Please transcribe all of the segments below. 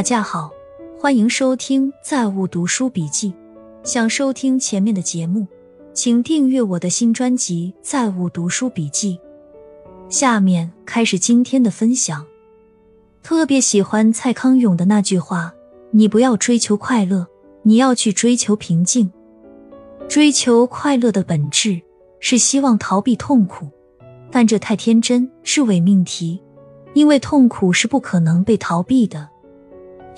大家好，欢迎收听《在物读书笔记》。想收听前面的节目，请订阅我的新专辑《在物读书笔记》。下面开始今天的分享。特别喜欢蔡康永的那句话：“你不要追求快乐，你要去追求平静。追求快乐的本质是希望逃避痛苦，但这太天真，是伪命题，因为痛苦是不可能被逃避的。”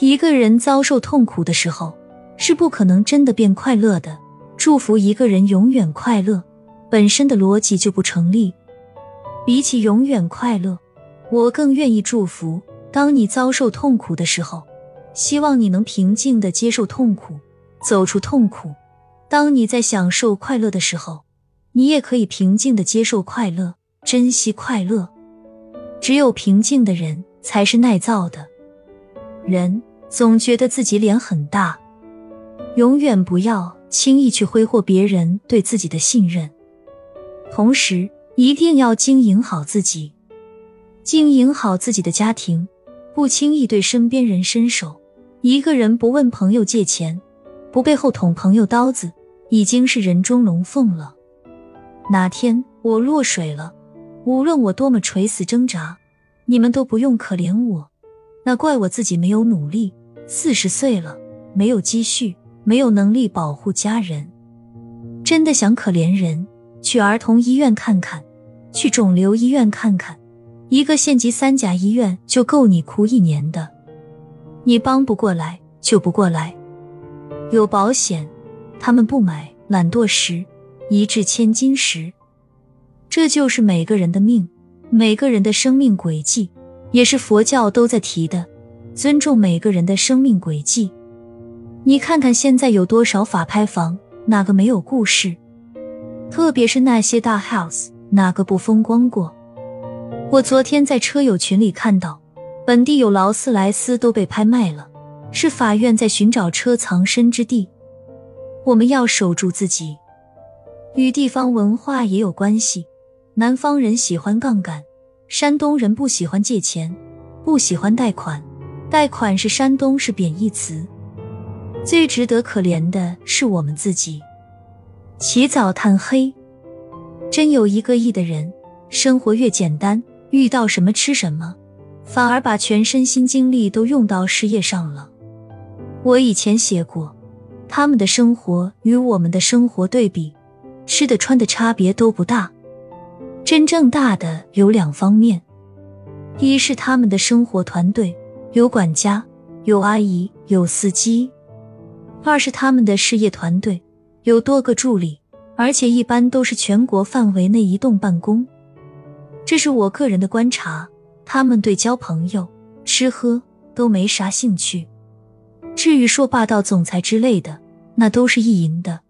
一个人遭受痛苦的时候，是不可能真的变快乐的。祝福一个人永远快乐，本身的逻辑就不成立。比起永远快乐，我更愿意祝福：当你遭受痛苦的时候，希望你能平静的接受痛苦，走出痛苦；当你在享受快乐的时候，你也可以平静的接受快乐，珍惜快乐。只有平静的人，才是耐造的人。总觉得自己脸很大，永远不要轻易去挥霍别人对自己的信任。同时，一定要经营好自己，经营好自己的家庭，不轻易对身边人伸手。一个人不问朋友借钱，不背后捅朋友刀子，已经是人中龙凤了。哪天我落水了，无论我多么垂死挣扎，你们都不用可怜我，那怪我自己没有努力。四十岁了，没有积蓄，没有能力保护家人，真的想可怜人，去儿童医院看看，去肿瘤医院看看，一个县级三甲医院就够你哭一年的。你帮不过来就不过来，有保险，他们不买，懒惰时一掷千金时，这就是每个人的命，每个人的生命轨迹，也是佛教都在提的。尊重每个人的生命轨迹。你看看现在有多少法拍房，哪个没有故事？特别是那些大 house，哪个不风光过？我昨天在车友群里看到，本地有劳斯莱斯都被拍卖了，是法院在寻找车藏身之地。我们要守住自己，与地方文化也有关系。南方人喜欢杠杆，山东人不喜欢借钱，不喜欢贷款。贷款是山东是贬义词，最值得可怜的是我们自己。起早贪黑，真有一个亿的人，生活越简单，遇到什么吃什么，反而把全身心精力都用到事业上了。我以前写过，他们的生活与我们的生活对比，吃的穿的差别都不大。真正大的有两方面，一是他们的生活团队。有管家，有阿姨，有司机。二是他们的事业团队有多个助理，而且一般都是全国范围内移动办公。这是我个人的观察。他们对交朋友、吃喝都没啥兴趣。至于说霸道总裁之类的，那都是意淫的。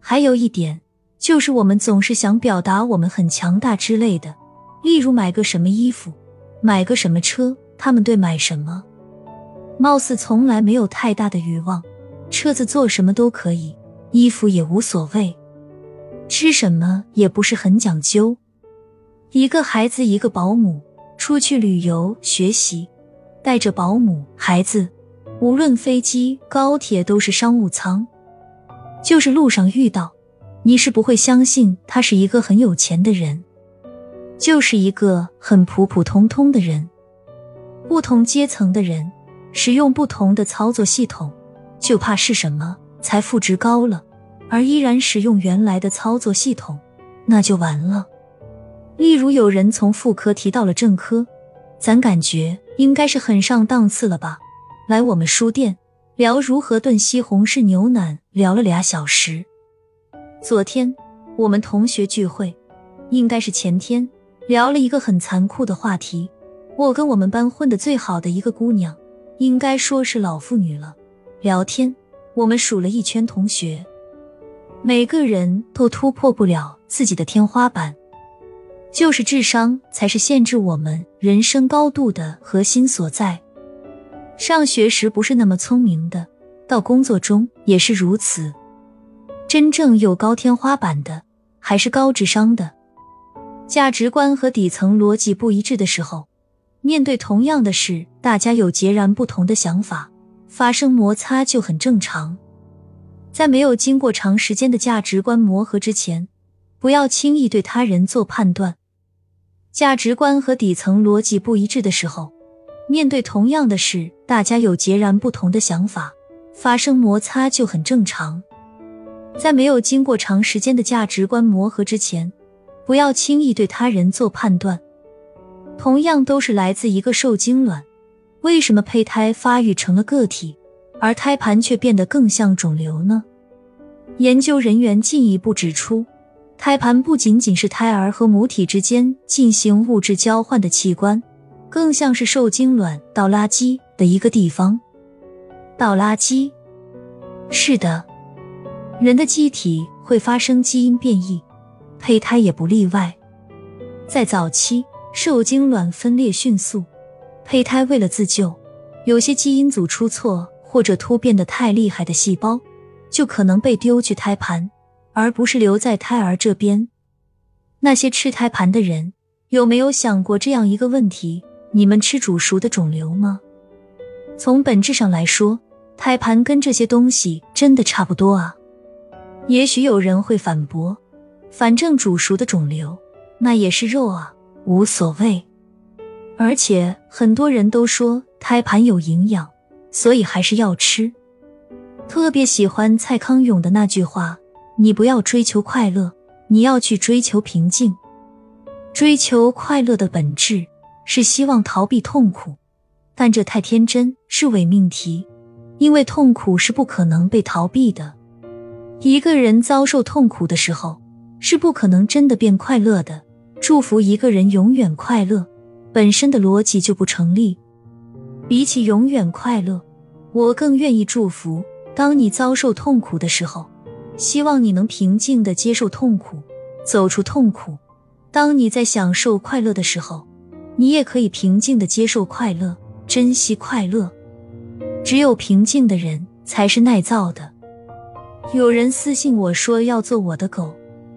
还有一点就是，我们总是想表达我们很强大之类的，例如买个什么衣服，买个什么车。他们对买什么，貌似从来没有太大的欲望，车子做什么都可以，衣服也无所谓，吃什么也不是很讲究。一个孩子一个保姆出去旅游学习，带着保姆孩子，无论飞机高铁都是商务舱，就是路上遇到，你是不会相信他是一个很有钱的人，就是一个很普普通通的人。不同阶层的人使用不同的操作系统，就怕是什么财富值高了，而依然使用原来的操作系统，那就完了。例如有人从妇科提到了正科，咱感觉应该是很上档次了吧？来我们书店聊如何炖西红柿牛腩，聊了俩小时。昨天我们同学聚会，应该是前天，聊了一个很残酷的话题。我跟我们班混的最好的一个姑娘，应该说是老妇女了。聊天，我们数了一圈同学，每个人都突破不了自己的天花板，就是智商才是限制我们人生高度的核心所在。上学时不是那么聪明的，到工作中也是如此。真正有高天花板的，还是高智商的。价值观和底层逻辑不一致的时候。面对同样的事，大家有截然不同的想法，发生摩擦就很正常。在没有经过长时间的价值观磨合之前，不要轻易对他人做判断。价值观和底层逻辑不一致的时候，面对同样的事，大家有截然不同的想法，发生摩擦就很正常。在没有经过长时间的价值观磨合之前，不要轻易对他人做判断。同样都是来自一个受精卵，为什么胚胎发育成了个体，而胎盘却变得更像肿瘤呢？研究人员进一步指出，胎盘不仅仅是胎儿和母体之间进行物质交换的器官，更像是受精卵倒垃圾的一个地方。倒垃圾，是的，人的机体会发生基因变异，胚胎也不例外。在早期。受精卵分裂迅速，胚胎为了自救，有些基因组出错或者突变的太厉害的细胞，就可能被丢去胎盘，而不是留在胎儿这边。那些吃胎盘的人有没有想过这样一个问题：你们吃煮熟的肿瘤吗？从本质上来说，胎盘跟这些东西真的差不多啊。也许有人会反驳：反正煮熟的肿瘤那也是肉啊。无所谓，而且很多人都说胎盘有营养，所以还是要吃。特别喜欢蔡康永的那句话：“你不要追求快乐，你要去追求平静。追求快乐的本质是希望逃避痛苦，但这太天真，是伪命题。因为痛苦是不可能被逃避的。一个人遭受痛苦的时候，是不可能真的变快乐的。”祝福一个人永远快乐，本身的逻辑就不成立。比起永远快乐，我更愿意祝福：当你遭受痛苦的时候，希望你能平静的接受痛苦，走出痛苦；当你在享受快乐的时候，你也可以平静的接受快乐，珍惜快乐。只有平静的人才是耐造的。有人私信我说要做我的狗，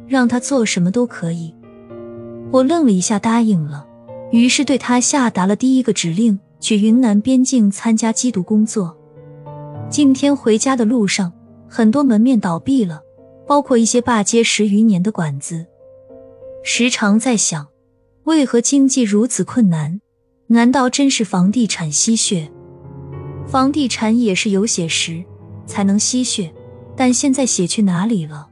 让他做什么都可以。我愣了一下，答应了，于是对他下达了第一个指令：去云南边境参加缉毒工作。今天回家的路上，很多门面倒闭了，包括一些霸街十余年的馆子。时常在想，为何经济如此困难？难道真是房地产吸血？房地产也是有血时才能吸血，但现在血去哪里了？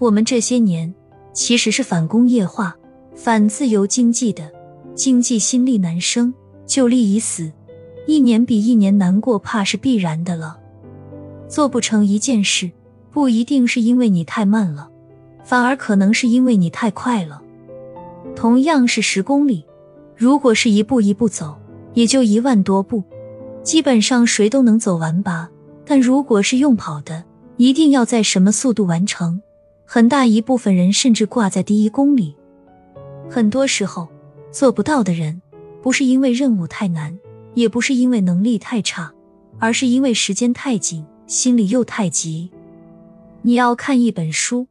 我们这些年其实是反工业化。反自由经济的经济心力难生，就力已死，一年比一年难过，怕是必然的了。做不成一件事，不一定是因为你太慢了，反而可能是因为你太快了。同样是十公里，如果是一步一步走，也就一万多步，基本上谁都能走完吧。但如果是用跑的，一定要在什么速度完成？很大一部分人甚至挂在第一公里。很多时候，做不到的人，不是因为任务太难，也不是因为能力太差，而是因为时间太紧，心里又太急。你要看一本书，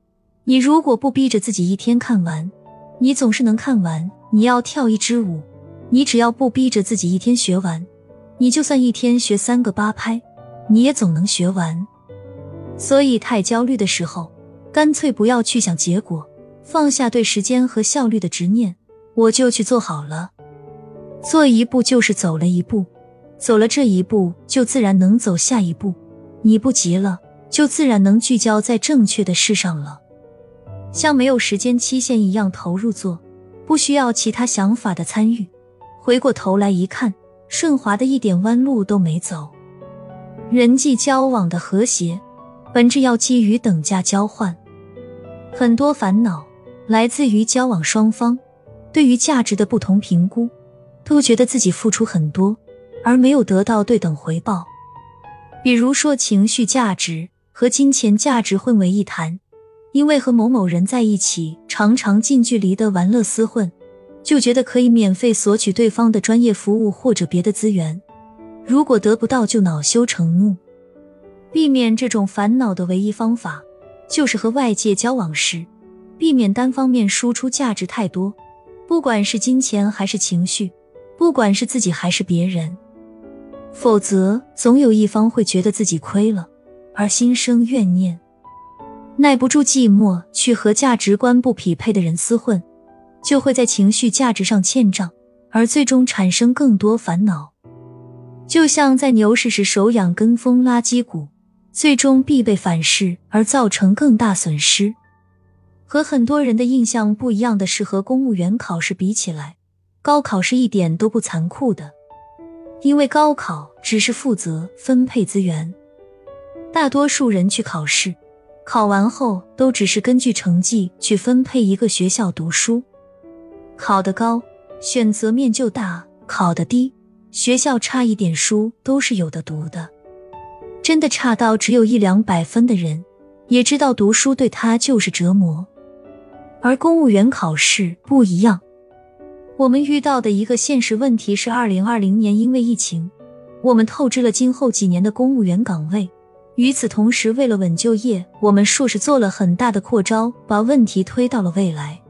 你如果不逼着自己一天看完，你总是能看完；你要跳一支舞，你只要不逼着自己一天学完，你就算一天学三个八拍，你也总能学完。所以，太焦虑的时候，干脆不要去想结果。放下对时间和效率的执念，我就去做好了。做一步就是走了一步，走了这一步就自然能走下一步。你不急了，就自然能聚焦在正确的事上了。像没有时间期限一样投入做，不需要其他想法的参与。回过头来一看，顺滑的一点弯路都没走。人际交往的和谐，本质要基于等价交换。很多烦恼。来自于交往双方对于价值的不同评估，都觉得自己付出很多，而没有得到对等回报。比如说，情绪价值和金钱价值混为一谈，因为和某某人在一起，常常近距离的玩乐厮混，就觉得可以免费索取对方的专业服务或者别的资源。如果得不到，就恼羞成怒。避免这种烦恼的唯一方法，就是和外界交往时。避免单方面输出价值太多，不管是金钱还是情绪，不管是自己还是别人。否则，总有一方会觉得自己亏了，而心生怨念，耐不住寂寞，去和价值观不匹配的人厮混，就会在情绪价值上欠账，而最终产生更多烦恼。就像在牛市时手痒跟风垃圾股，最终必被反噬，而造成更大损失。和很多人的印象不一样的是，和公务员考试比起来，高考是一点都不残酷的。因为高考只是负责分配资源，大多数人去考试，考完后都只是根据成绩去分配一个学校读书。考得高，选择面就大；考得低，学校差一点书都是有的读的。真的差到只有一两百分的人，也知道读书对他就是折磨。而公务员考试不一样。我们遇到的一个现实问题是，二零二零年因为疫情，我们透支了今后几年的公务员岗位。与此同时，为了稳就业，我们硕士做了很大的扩招，把问题推到了未来。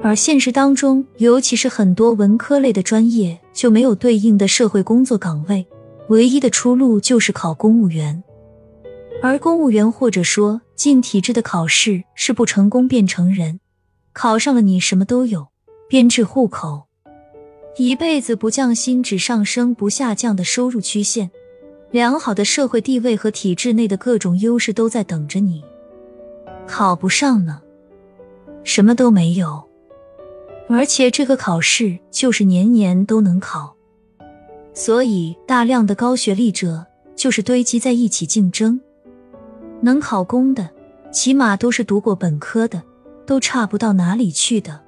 而现实当中，尤其是很多文科类的专业就没有对应的社会工作岗位，唯一的出路就是考公务员。而公务员或者说进体制的考试是不成功变成人，考上了你什么都有。编制户口，一辈子不降薪，只上升不下降的收入曲线，良好的社会地位和体制内的各种优势都在等着你。考不上呢，什么都没有。而且这个考试就是年年都能考，所以大量的高学历者就是堆积在一起竞争。能考公的，起码都是读过本科的，都差不到哪里去的。